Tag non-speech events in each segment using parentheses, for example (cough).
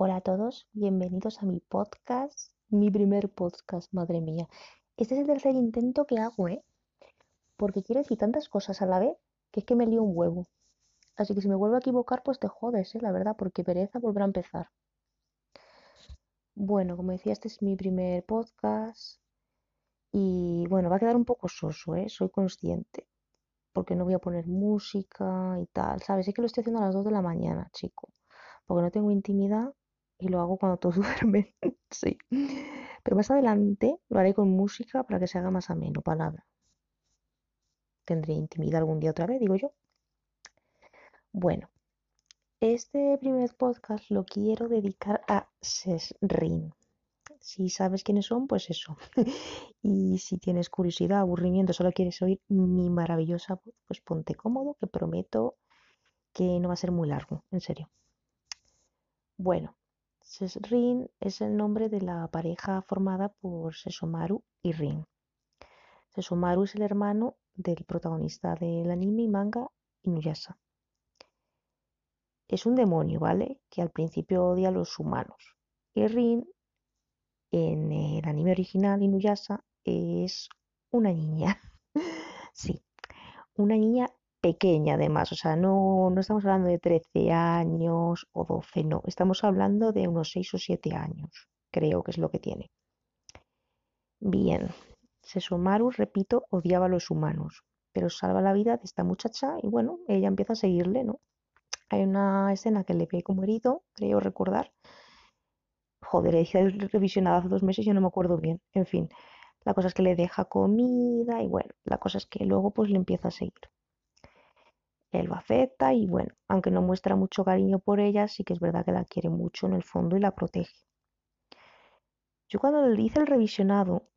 Hola a todos, bienvenidos a mi podcast, mi primer podcast, madre mía. Este es el tercer intento que hago, ¿eh? Porque quiero decir tantas cosas a la vez que es que me lío un huevo. Así que si me vuelvo a equivocar, pues te jodes, ¿eh? La verdad, porque pereza volver a empezar. Bueno, como decía, este es mi primer podcast y bueno, va a quedar un poco soso, ¿eh? Soy consciente, porque no voy a poner música y tal, ¿sabes? Es que lo estoy haciendo a las 2 de la mañana, chico, porque no tengo intimidad y lo hago cuando todos (laughs) duermen, sí. Pero más adelante lo haré con música para que se haga más ameno, palabra. Tendré intimidad algún día otra vez, digo yo. Bueno, este primer podcast lo quiero dedicar a Sesrin. Si sabes quiénes son, pues eso. (laughs) y si tienes curiosidad, aburrimiento, solo quieres oír mi maravillosa voz, pues ponte cómodo, que prometo que no va a ser muy largo, en serio. Bueno, Sesrin es el nombre de la pareja formada por Sesomaru y Rin. Sesomaru es el hermano del protagonista del anime y manga Inuyasha. Es un demonio, ¿vale? Que al principio odia a los humanos. Y Rin, en el anime original Inuyasha, es una niña. (laughs) sí, una niña pequeña además, o sea, no, no estamos hablando de 13 años o 12, no, estamos hablando de unos 6 o 7 años, creo que es lo que tiene. Bien, Sesomaru, repito, odiaba a los humanos, pero salva la vida de esta muchacha y bueno, ella empieza a seguirle, ¿no? Hay una escena que le ve como herido, creo recordar. Joder, he revisionado hace dos meses y no me acuerdo bien. En fin, la cosa es que le deja comida y bueno, la cosa es que luego pues le empieza a seguir él lo acepta y bueno, aunque no muestra mucho cariño por ella, sí que es verdad que la quiere mucho en el fondo y la protege. Yo cuando le hice el revisionado,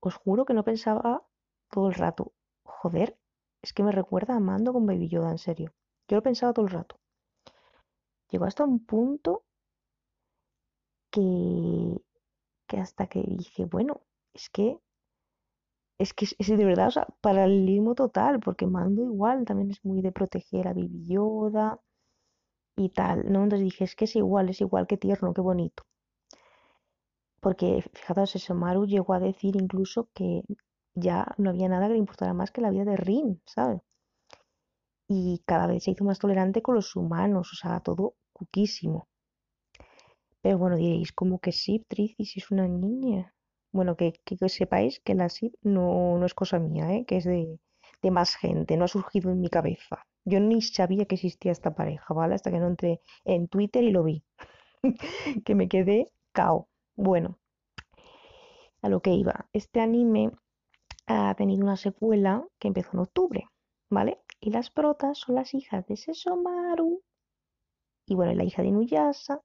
os juro que no pensaba todo el rato, joder, es que me recuerda a Mando con Baby Yoda, en serio. Yo lo pensaba todo el rato. Llegó hasta un punto que, que hasta que dije, bueno, es que es que es, de verdad, o sea, paralelismo total, porque Mando igual también es muy de proteger a Baby Yoda y tal, ¿no? Entonces dije, es que es igual, es igual, que tierno, qué bonito. Porque, fijaos, Maru llegó a decir incluso que ya no había nada que le importara más que la vida de Rin, ¿sabes? Y cada vez se hizo más tolerante con los humanos, o sea, todo cuquísimo. Pero bueno, diréis, como que sí, si es una niña. Bueno, que, sepáis que la SIP no, no es cosa mía, ¿eh? que es de, más gente, no ha surgido en mi cabeza. Yo ni sabía que existía esta pareja, ¿vale? Hasta que no entré en Twitter y lo vi. (laughs) que me quedé cao. Bueno, a lo que iba. Este anime ha tenido una secuela que empezó en octubre, ¿vale? Y las protas son las hijas de Sesomaru y bueno, la hija de Inuyasha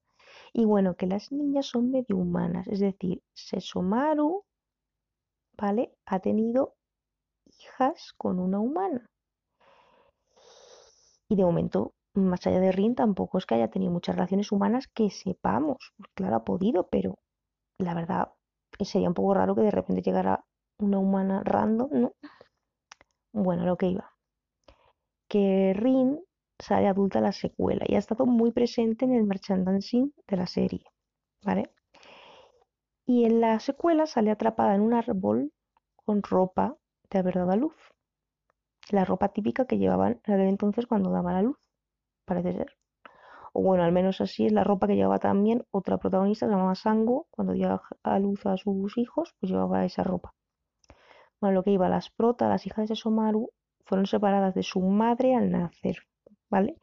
y bueno, que las niñas son medio humanas, es decir, Sesomaru, ¿vale? Ha tenido hijas con una humana. Y de momento, más allá de Rin, tampoco es que haya tenido muchas relaciones humanas que sepamos. Claro, ha podido, pero la verdad sería un poco raro que de repente llegara una humana random, ¿no? Bueno, lo que iba. Que Rin sale adulta la secuela y ha estado muy presente en el merchandising de la serie, ¿vale? Y en la secuela sale atrapada en un árbol con ropa de haber dado a luz. La ropa típica que llevaban en aquel entonces cuando daba la luz, parece ser. O bueno, al menos así es la ropa que llevaba también otra protagonista, se llamaba Sango, cuando dio a luz a sus hijos, pues llevaba esa ropa. Bueno, lo que iba, las protas, las hijas de Somaru, fueron separadas de su madre al nacer. ¿Vale?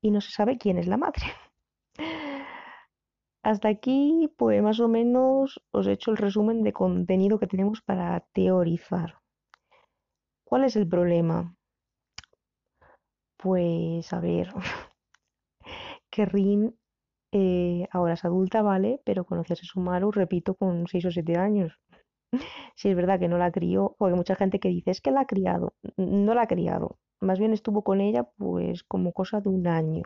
Y no se sabe quién es la madre. (laughs) Hasta aquí, pues más o menos os he hecho el resumen de contenido que tenemos para teorizar. ¿Cuál es el problema? Pues a ver, (laughs) que Rin eh, ahora es adulta, ¿vale? Pero conoce a Sumaru, repito, con 6 o 7 años. (laughs) Si es verdad que no la crió, porque mucha gente que dice es que la ha criado. No la ha criado. Más bien estuvo con ella pues como cosa de un año.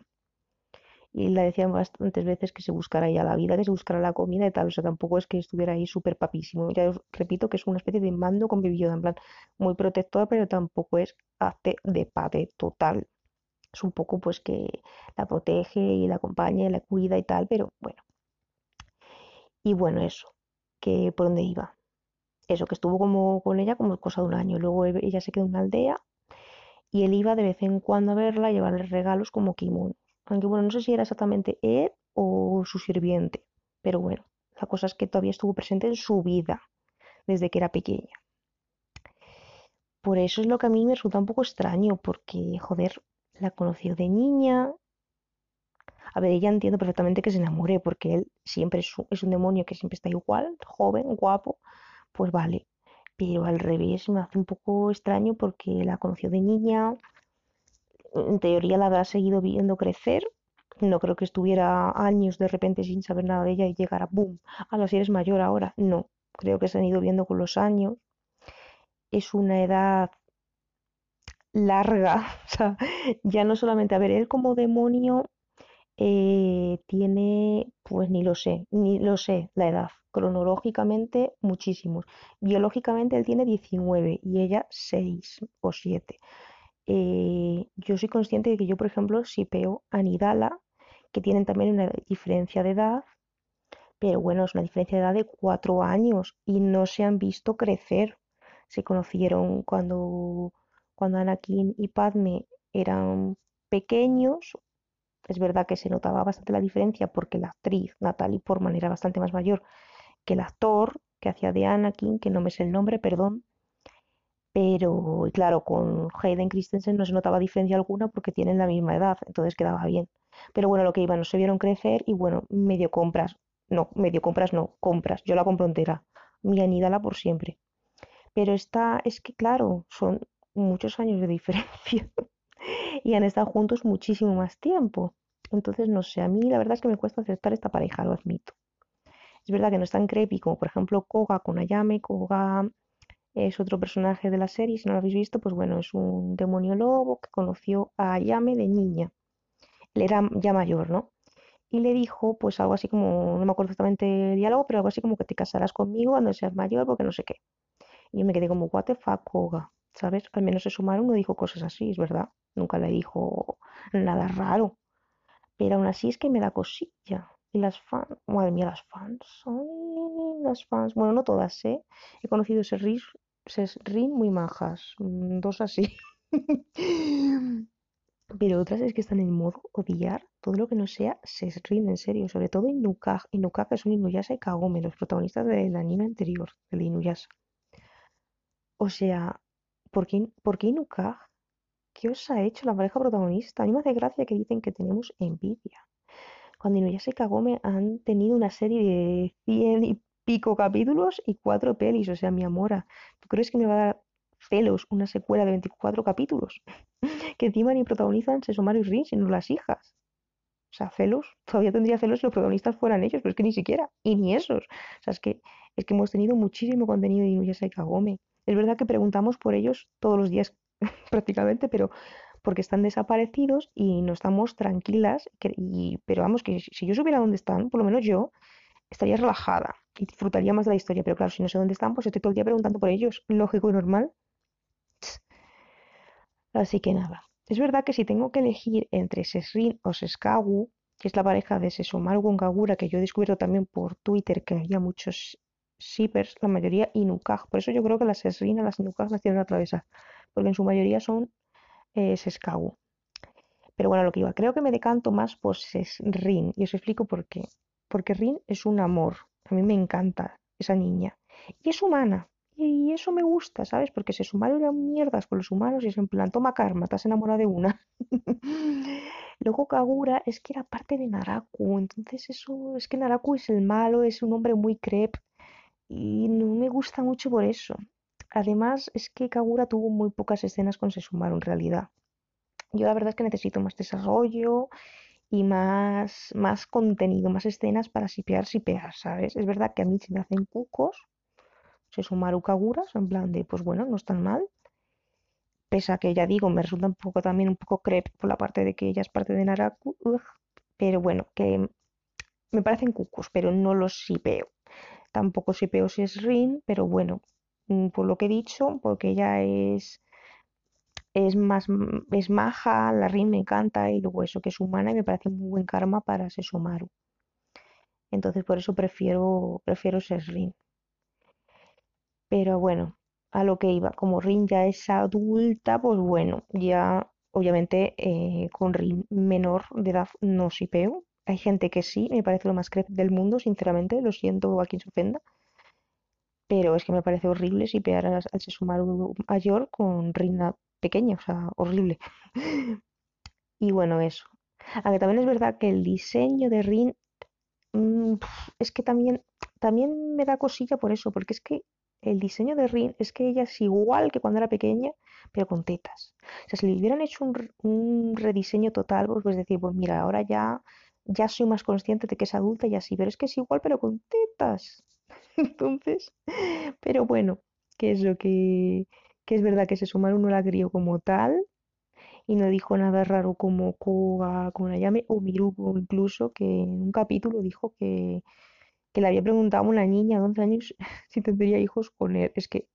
Y le decían bastantes veces que se buscara ya la vida, que se buscara la comida y tal. O sea, tampoco es que estuviera ahí súper papísimo. Ya os repito que es una especie de mando con Yoda, en plan muy protectora, pero tampoco es hace de padre total. Es un poco pues que la protege y la acompaña y la cuida y tal, pero bueno, Y bueno, eso, que por dónde iba. Eso, que estuvo como con ella como cosa de un año. Luego e- ella se quedó en una aldea y él iba de vez en cuando a verla a llevarle regalos como kimonos. Aunque bueno, no sé si era exactamente él o su sirviente, pero bueno, la cosa es que todavía estuvo presente en su vida desde que era pequeña. Por eso es lo que a mí me resulta un poco extraño, porque, joder, la conoció de niña. A ver, ella entiendo perfectamente que se enamore, porque él siempre es un, es un demonio que siempre está igual, joven, guapo, pues vale. Pero al revés me hace un poco extraño porque la conoció de niña, en teoría la habrá seguido viendo crecer. No creo que estuviera años de repente sin saber nada de ella y llegara, boom, a las si eres mayor ahora. No, creo que se han ido viendo con los años. Es una edad larga, (laughs) o sea, ya no solamente, a ver, él como demonio eh, tiene, pues ni lo sé, ni lo sé la edad, cronológicamente muchísimos. Biológicamente él tiene 19 y ella 6 o 7. Eh, yo soy consciente de que yo, por ejemplo, si peo a Nidala, que tienen también una diferencia de edad, pero bueno, es una diferencia de edad de 4 años y no se han visto crecer. Se conocieron cuando, cuando Anakin y Padme eran pequeños. Es verdad que se notaba bastante la diferencia porque la actriz Natalie Portman era bastante más mayor que el actor que hacía de Anakin, que no me sé el nombre, perdón. Pero, claro, con Hayden Christensen no se notaba diferencia alguna porque tienen la misma edad, entonces quedaba bien. Pero bueno, lo que iba, no se vieron crecer y bueno, medio compras. No, medio compras no, compras. Yo la compro entera. Mi anídala por siempre. Pero esta es que, claro, son muchos años de diferencia (laughs) y han estado juntos muchísimo más tiempo. Entonces, no sé, a mí la verdad es que me cuesta aceptar esta pareja, lo admito. Es verdad que no es tan creepy como, por ejemplo, Koga con Ayame. Koga es otro personaje de la serie, si no lo habéis visto, pues bueno, es un demonio lobo que conoció a Ayame de niña. Él era ya mayor, ¿no? Y le dijo, pues algo así como, no me acuerdo exactamente el diálogo, pero algo así como que te casarás conmigo cuando seas mayor, porque no sé qué. Y yo me quedé como, what the fuck, Koga, ¿sabes? Al menos se sumaron, no dijo cosas así, es verdad. Nunca le dijo nada raro. Pero aún así es que me da cosilla. Y las fans, madre mía, las fans, ay, las fans, bueno, no todas, ¿eh? He conocido Serris, Sesrin muy majas, mm, dos así. (laughs) Pero otras es que están en modo odiar todo lo que no sea Sesrin, en serio, sobre todo Inukaj. Inukaj es un Inuyasha y Kagome, los protagonistas del anime anterior, del Inuyasha. O sea, ¿por qué, por qué Inukaj? ¿Qué os ha hecho la pareja protagonista? A mí me hace gracia que dicen que tenemos envidia. Cuando Inuyasha y Kagome han tenido una serie de cien y pico capítulos y cuatro pelis, o sea, mi amora. ¿Tú crees que me va a dar celos una secuela de 24 capítulos? (laughs) Que encima ni protagonizan Sesshomaru y Rin, sino las hijas. O sea, celos, todavía tendría celos si los protagonistas fueran ellos, pero es que ni siquiera, y ni esos. O sea, es que, es que hemos tenido muchísimo contenido de Inuyasha y Kagome. Es verdad que preguntamos por ellos todos los días (laughs) prácticamente, pero porque están desaparecidos y no estamos tranquilas. y, pero vamos, que si yo supiera dónde están, por lo menos yo estaría relajada y disfrutaría más de la historia. Pero claro, si no sé dónde están, pues estoy todo el día preguntando por ellos. (laughs) Lógico y normal. Así que nada. Es verdad que si tengo que elegir entre Sesrin o Seskagu, que es la pareja de Sesomaru con Kagura, que yo he descubierto también por Twitter que había muchos shippers, la mayoría Inukaj. Por eso yo creo que las Sesrin y las Inukaj las tienen atravesar, porque en su mayoría son eh. Pero bueno, lo que iba, creo que me decanto más por Rin y os explico por qué. Porque Rin es un amor, a mí me encanta esa niña. Y es humana, y eso me gusta, ¿sabes? Porque se sumaron a mierdas con los humanos y es en plan, toma karma, te has enamorado de una. (laughs) Luego Kagura es que era parte de Naraku, entonces eso, es que Naraku es el malo, es un hombre muy crep y no me gusta mucho por eso. Además, es que Kagura tuvo muy pocas escenas con Sesumaru en realidad. Yo la verdad es que necesito más desarrollo y más, más contenido, más escenas para sipear, sipear, ¿sabes? Es verdad que a mí se me hacen cucos, Sesumaru Kagura, en plan de, pues bueno, no están mal. Pese a que ya digo, me resulta un poco también un poco creep por la parte de que ella es parte de Naraku, pero bueno, que me parecen cucos, pero no los sipeo. Tampoco sipeo si es Rin, pero bueno, por lo que he dicho, porque ella es es más, m- es maja, la Rin me encanta y luego eso que es humana y me parece muy buen karma para Sesomaru. Entonces por eso prefiero, prefiero ser Rin. Pero bueno, a lo que iba, como Rin ya es adulta, pues bueno, ya obviamente eh, con Rin menor de edad no peo. Hay gente que sí, me parece lo más creepy del mundo, sinceramente, lo siento a quien se ofenda. Pero es que me parece horrible sipear al, al Sesumaru mayor con Rin pequeña, o sea, horrible. (laughs) y bueno, eso. Aunque también es verdad que el diseño de Rin mm, es que también, también me da cosilla por eso, porque es que el diseño de Rin es que ella es igual que cuando era pequeña, pero con tetas. O sea, si le hubieran hecho un, rediseño total, pues, pues decir, pues mira, ahora ya, ya soy más consciente de que es adulta y así, pero es que es igual, pero con tetas. (laughs) Entonces, pero bueno, que eso, que, que es verdad que se sumaron no la crió como tal y no dijo nada raro como Koga, como la llame, o Miruko incluso, que en un capítulo dijo que, que le había preguntado a una niña de 11 años (laughs) si tendría hijos con él. Es que,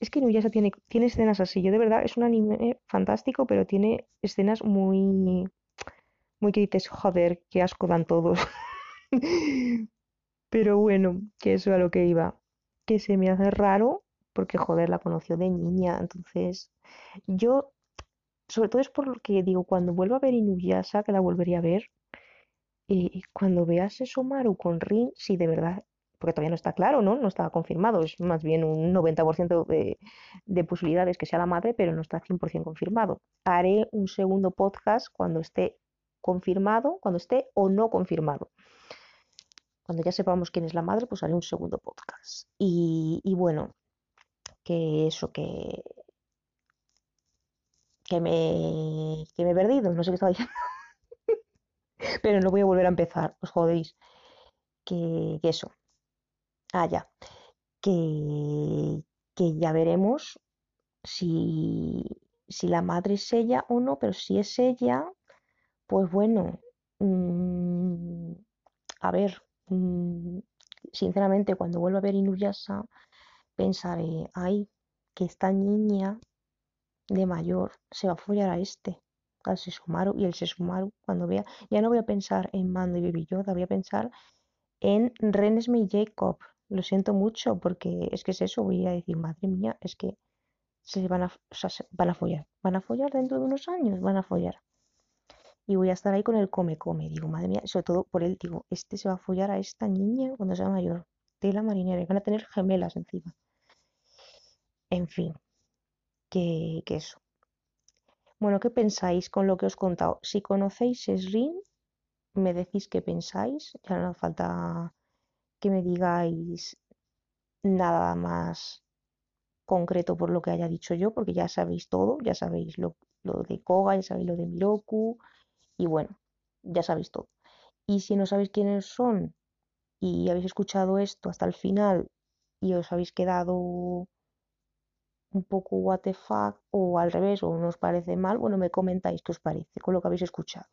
es que Inuyasha tiene, tiene escenas así. Yo de verdad, es un anime fantástico, pero tiene escenas muy, muy que dices, joder, qué asco dan todos. (laughs) pero bueno, que eso a lo que iba. Que se me hace raro, porque joder, la conoció de niña. Entonces, yo, sobre todo es por lo que digo, cuando vuelva a ver Inuyasha, que la volvería a ver, y cuando veas Somaru con Rin, si de verdad, porque todavía no está claro, ¿no? No está confirmado, es más bien un 90% de, de posibilidades que sea la madre, pero no está 100% confirmado. Haré un segundo podcast cuando esté confirmado, cuando esté o no confirmado. Cuando ya sepamos quién es la madre, pues haré un segundo podcast. Y, bueno, que eso, que, que me, que me he perdido, no sé qué estaba diciendo. (laughs) Pero no voy a volver a empezar, os jodéis. Que, eso. Ah, ya. Que, que ya veremos si, si la madre es ella o no, pero si es ella, pues bueno, mmm, a ver, mmm, sinceramente cuando vuelva a ver Inuyasha pensaré, ay, que esta niña de mayor se va a follar a este al Sesumaru y el Sesumaru cuando vea, ya no voy a pensar en Mando y Baby Yoda, voy a pensar en Renesme y Jacob. Lo siento mucho porque es que es eso, voy a decir, madre mía, es que se van a, van a follar, van a follar dentro de unos años, van a follar. Y voy a estar ahí con el come come, digo, madre mía, sobre todo por él, digo, este se va a follar a esta niña cuando sea mayor, tela marinera, y van a tener gemelas encima. En fin, que, que eso, bueno, ¿qué pensáis con lo que os he contado? Si conocéis Srin, me decís qué pensáis. Ya no hace falta que me digáis nada más concreto por lo que haya dicho yo, porque ya sabéis todo, ya sabéis lo, de Koga, ya sabéis lo de Miroku, y bueno, ya sabéis todo. Y si no sabéis quiénes son y habéis escuchado esto hasta el final y os habéis quedado un poco what the fuck o al revés o no os parece mal, bueno, me comentáis qué os parece con lo que habéis escuchado.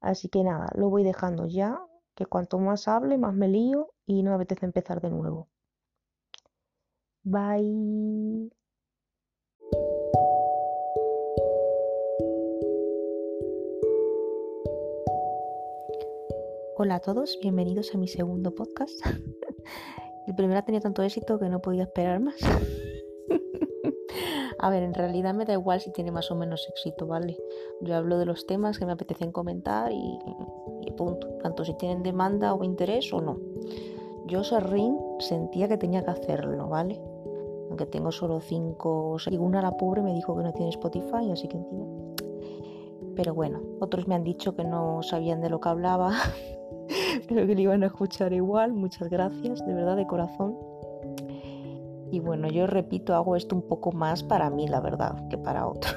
Así que nada, lo voy dejando ya, que cuanto más hable, más me lío y no me apetece empezar de nuevo. Bye. Hola a todos, bienvenidos a mi segundo podcast. (laughs) El primero ha tenido tanto éxito que no podía esperar más. (laughs) A ver, en realidad me da igual si tiene más o menos éxito, ¿vale? Yo hablo de los temas que me apetecen comentar y, punto. Tanto si tienen demanda o interés o no. Yo, Serrín, sentía que tenía que hacerlo, ¿vale? Aunque tengo solo cinco... Y una, la pobre, me dijo que no tiene Spotify, así que encima... Pero bueno, otros me han dicho que no sabían de lo que hablaba, (laughs) pero que lo iban a escuchar igual. Muchas gracias, de verdad, de corazón. Y bueno, yo repito, hago esto un poco más para mí, la verdad, que para otros.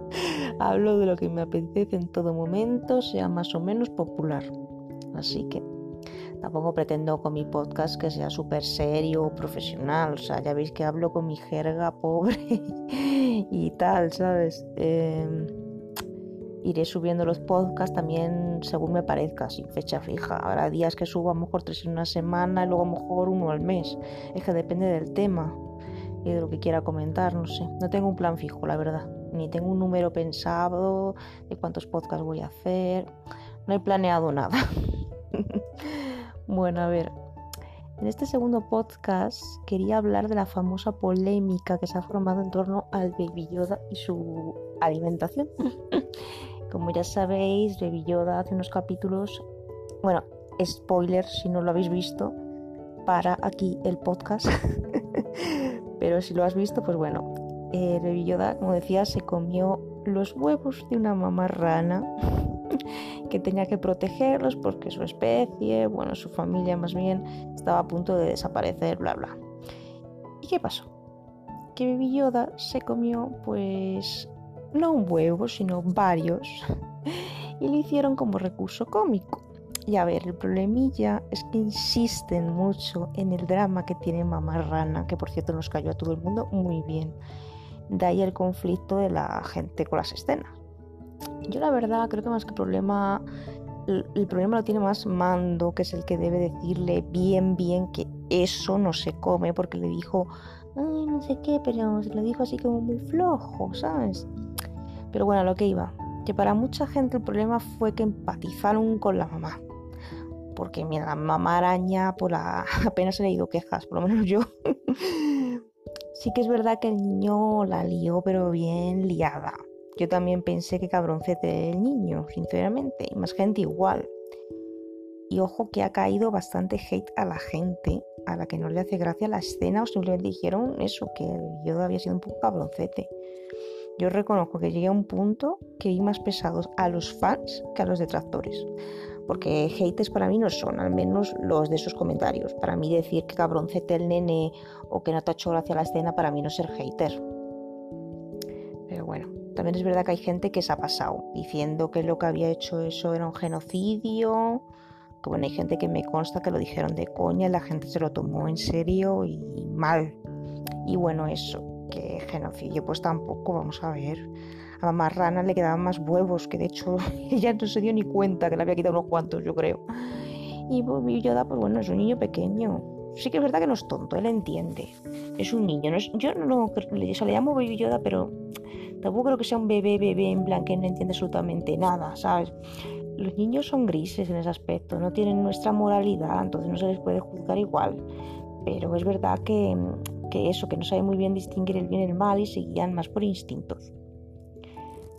(laughs) Hablo de lo que me apetece en todo momento, sea más o menos popular. Así que tampoco pretendo con mi podcast que sea súper serio o profesional. O sea, ya veis que hablo con mi jerga pobre (laughs) y tal, ¿sabes? Eh, iré subiendo los podcasts también según me parezca, sin fecha fija. Habrá días que subo a lo mejor tres en una semana y luego a lo mejor uno al mes. Es que depende del tema y de lo que quiera comentar, no sé. No tengo un plan fijo, la verdad. Ni tengo un número pensado de cuántos podcasts voy a hacer. No he planeado nada. (laughs) Bueno, a ver, en este segundo podcast quería hablar de la famosa polémica que se ha formado en torno al Baby Yoda y su alimentación. (laughs) Como ya sabéis, Baby Yoda hace unos capítulos, bueno, spoiler si no lo habéis visto, para aquí el podcast. (laughs) Pero si lo has visto, pues bueno, eh, Yoda, como decía, se comió los huevos de una mamá rana (laughs) que tenía que protegerlos porque su especie, bueno, su familia más bien, estaba a punto de desaparecer, bla, bla. ¿Y qué pasó? Que Baby Yoda se comió, pues, no un huevo, sino varios, (laughs) y lo hicieron como recurso cómico. Y a ver, el problemilla es que insisten mucho en el drama que tiene Mamá Rana, que por cierto nos cayó a todo el mundo muy bien. De ahí el conflicto de la gente con las escenas. Yo la verdad creo que más que problema, el problema lo tiene más Mando, que es el que debe decirle bien, bien que eso no se come, porque le dijo, ay, no sé qué, pero se lo dijo así como muy flojo, ¿sabes? Pero bueno, lo que iba, que para mucha gente el problema fue que empatizaron con la mamá. Porque mira, la mamá araña, por la... (laughs) apenas he leído quejas, por lo menos yo. (laughs) sí que es verdad que el niño la lió, pero bien liada. Yo también pensé que cabroncete el niño, sinceramente, y más gente igual. Y ojo que ha caído bastante hate a la gente, a la que no le hace gracia la escena o simplemente dijeron eso, que yo había sido un poco cabroncete. Yo reconozco que llegué a un punto que vi más pesados a los fans que a los detractores. Porque haters para mí no son, al menos los de esos comentarios. Para mí decir que cabroncete el nene o que no te ha hecho gracia la escena, para mí no es ser hater. Pero bueno, también es verdad que hay gente que se ha pasado diciendo que lo que había hecho eso era un genocidio. Que bueno, hay gente que me consta que lo dijeron de coña y la gente se lo tomó en serio y mal. Y bueno, eso, que genocidio, pues tampoco, vamos a ver. A mamá rana le quedaban más huevos, que de hecho (laughs) ella no se dio ni cuenta que le había quitado unos cuantos, yo creo. Y Yoda, pues bueno, es un niño pequeño. Sí que es verdad que no es tonto, él entiende. Es un niño. No es, yo no lo, le llamo Baby Yoda, pero Tampoco creo que sea un bebé, bebé en plan que no entiende absolutamente nada, ¿sabes? Los niños son grises en ese aspecto, no tienen nuestra moralidad, entonces no se les puede juzgar igual. Pero es verdad que, que eso, que no sabe muy bien distinguir el bien y el mal y se guían más por instintos.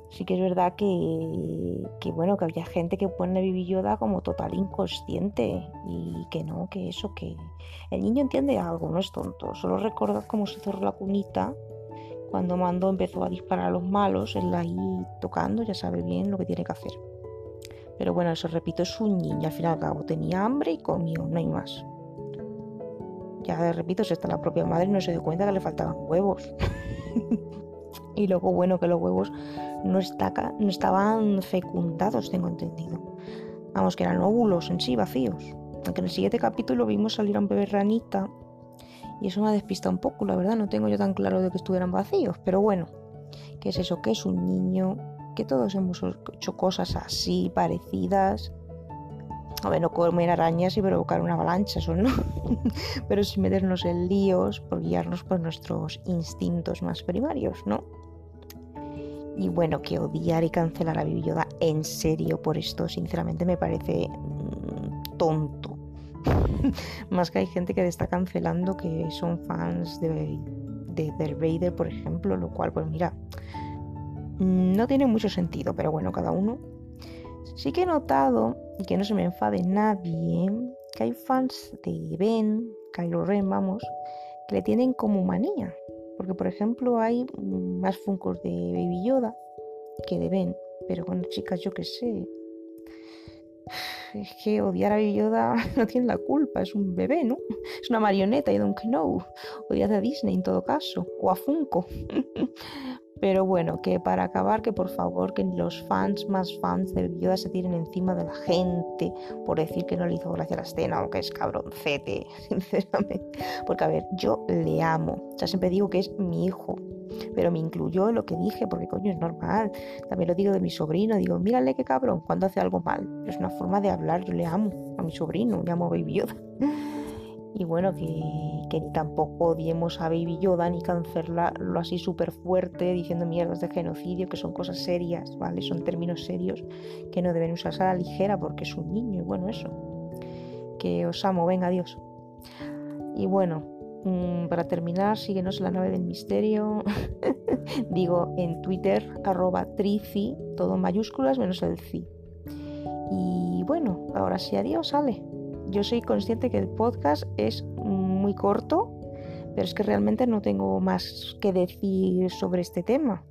Sí que es verdad que, bueno, que había gente que pone a Bibi Yoda como total inconsciente y que no, que eso, que el niño entiende algo, no es tonto. Solo recuerda cómo se cerró la cunita cuando Mando empezó a disparar a los malos, él ahí tocando ya sabe bien lo que tiene que hacer. Pero bueno, eso repito, es un niño, al fin y al cabo tenía hambre y comió, no hay más. Ya repito, si está la propia madre no se dio cuenta que le faltaban huevos. (laughs) y luego, bueno, que los huevos no, no estaban fecundados, tengo entendido. Vamos, que eran óvulos en sí, vacíos. Aunque en el siguiente capítulo vimos salir a un bebé ranita y eso me ha despistado un poco, la verdad, no tengo yo tan claro de que estuvieran vacíos, pero bueno, ¿qué es eso? ¿Qué es un niño? Que todos hemos hecho cosas así, parecidas. A ver, no comer arañas y provocar una avalancha, eso no. (laughs) pero sin meternos en líos por guiarnos por nuestros instintos más primarios, ¿no? Y bueno, que odiar y cancelar a Bibi en serio por esto, sinceramente me parece mm, tonto (laughs) Más que hay gente que está cancelando que son fans de, de Darth Vader, por ejemplo, lo cual, pues mira, no tiene mucho sentido, pero bueno, cada uno. Sí que he notado, y que no se me enfade nadie, que hay fans de Ben, Kylo Ren, vamos, que le tienen como manía. Porque, por ejemplo, hay más Funkos de Baby Yoda que de Ben. Pero bueno, chicas, yo qué sé es que odiar a Baby Yoda (laughs) no tiene la culpa, es un bebé, ¿no? Es una marioneta, y don't know. Odiar a Disney en todo caso, o a Funko. (laughs) Pero bueno, que para acabar, que por favor, que los fans más fans de Yoda se tiren encima de la gente por decir que no le hizo gracia la escena, aunque es cabroncete, (laughs) sinceramente. Porque a ver, yo le amo. O sea, siempre digo que es mi hijo pero me incluyó en lo que dije, porque coño es normal. También lo digo de mi sobrino, digo, mírale qué cabrón, cuando hace algo mal. Es una forma de hablar, yo le amo a mi sobrino, le amo a Baby Yoda. Y bueno, que, que tampoco odiemos a Baby Yoda ni cancelarlo así súper fuerte diciendo mierdas de genocidio, que son cosas serias, ¿vale? Son términos serios que no deben usarse a la ligera porque es un niño y bueno, eso. que os amo, venga, adiós. Y bueno, mm, para terminar, síguenos en la nave del misterio. (laughs) Digo en Twitter, arroba trici, todo en mayúsculas menos el ci. Y bueno, ahora sí, adiós, sale. Yo soy consciente que el podcast es muy corto, pero es que realmente no tengo más que decir sobre este tema.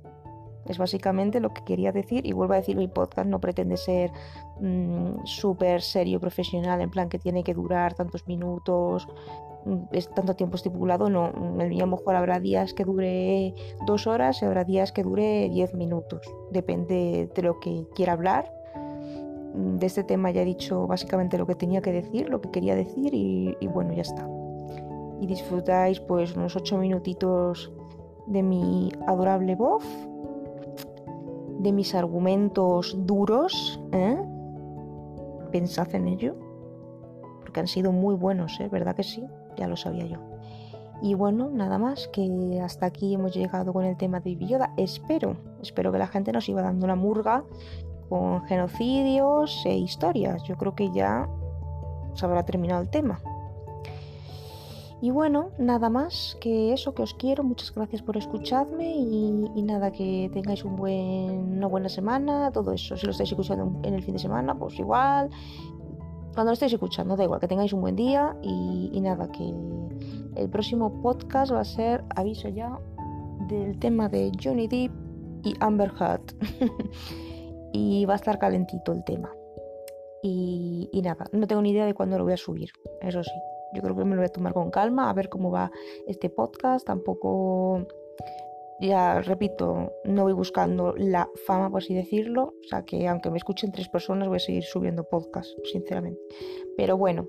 Es básicamente lo que quería decir y vuelvo a decir, mi podcast no pretende ser mm, súper serio, profesional, en plan que tiene que durar tantos minutos, mm, es tanto tiempo estipulado, no. El mío a lo mejor habrá días que dure dos horas y habrá días que dure diez minutos. Depende de lo que quiera hablar. De este tema ya he dicho básicamente lo que tenía que decir, lo que quería decir y, bueno, ya está. Y disfrutáis pues unos ocho minutitos de mi adorable voz de mis argumentos duros, ¿eh? pensad en ello, porque han sido muy buenos, ¿eh? ¿verdad que sí? Ya lo sabía yo. Y bueno, nada más, que hasta aquí hemos llegado con el tema de Yoda. Espero, espero que la gente nos iba dando una murga con genocidios e historias. Yo creo que ya se habrá terminado el tema. Y bueno, nada más que eso, que os quiero. Muchas gracias por escucharme y, nada, que tengáis un buen, una buena semana, todo eso. Si lo estáis escuchando en el fin de semana, pues igual. Cuando lo estéis escuchando, da igual, que tengáis un buen día y, y nada, que el próximo podcast va a ser, aviso ya, del tema de Johnny Depp y Amber Heard. (laughs) y va a estar calentito el tema. Y, nada, no tengo ni idea de cuándo lo voy a subir, eso sí. Yo creo que me lo voy a tomar con calma, a ver cómo va este podcast. Tampoco, ya repito, no voy buscando la fama, por así decirlo. O sea que aunque me escuchen tres personas, voy a seguir subiendo podcast, sinceramente. Pero bueno,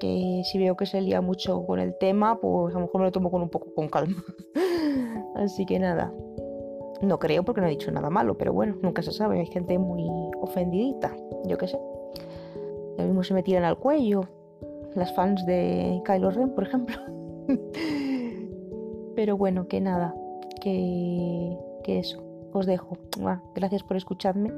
que si veo que se lía mucho con el tema, pues a lo mejor me lo tomo con un poco con calma. (laughs) así que nada. No creo porque no he dicho nada malo, pero bueno, nunca se sabe. Hay gente muy ofendidita, yo qué sé. Lo mismo se me tiran al cuello las fans de Kylo Ren, por ejemplo. (laughs) Pero bueno, que nada, que, que eso, os dejo. Gracias por escucharme